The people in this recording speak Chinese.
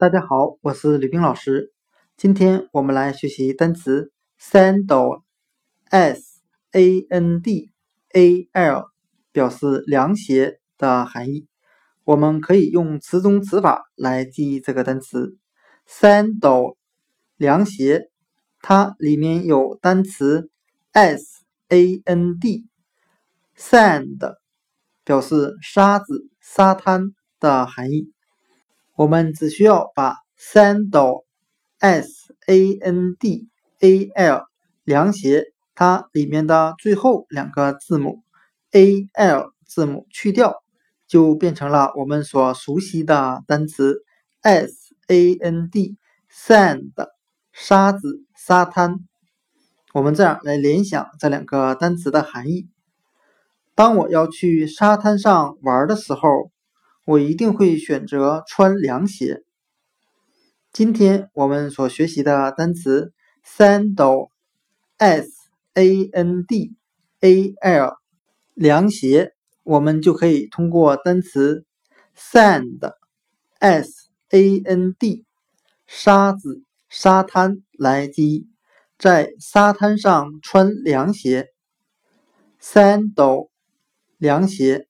大家好，我是吕冰老师。今天我们来学习单词 sandal，s a n d a l，表示凉鞋的含义。我们可以用词中词法来记忆这个单词 sandal，凉鞋。它里面有单词 s a n d，sand，表示沙子、沙滩的含义。我们只需要把 sandal，s a n d a l，凉鞋，它里面的最后两个字母 a l 字母去掉，就变成了我们所熟悉的单词 s a n d，sand，沙子、沙滩。我们这样来联想这两个单词的含义：当我要去沙滩上玩的时候。我一定会选择穿凉鞋。今天我们所学习的单词 sandal，s a n d a l，凉鞋，我们就可以通过单词 sand，s a n d，沙子、沙滩来记，在沙滩上穿凉鞋。sandal，凉鞋。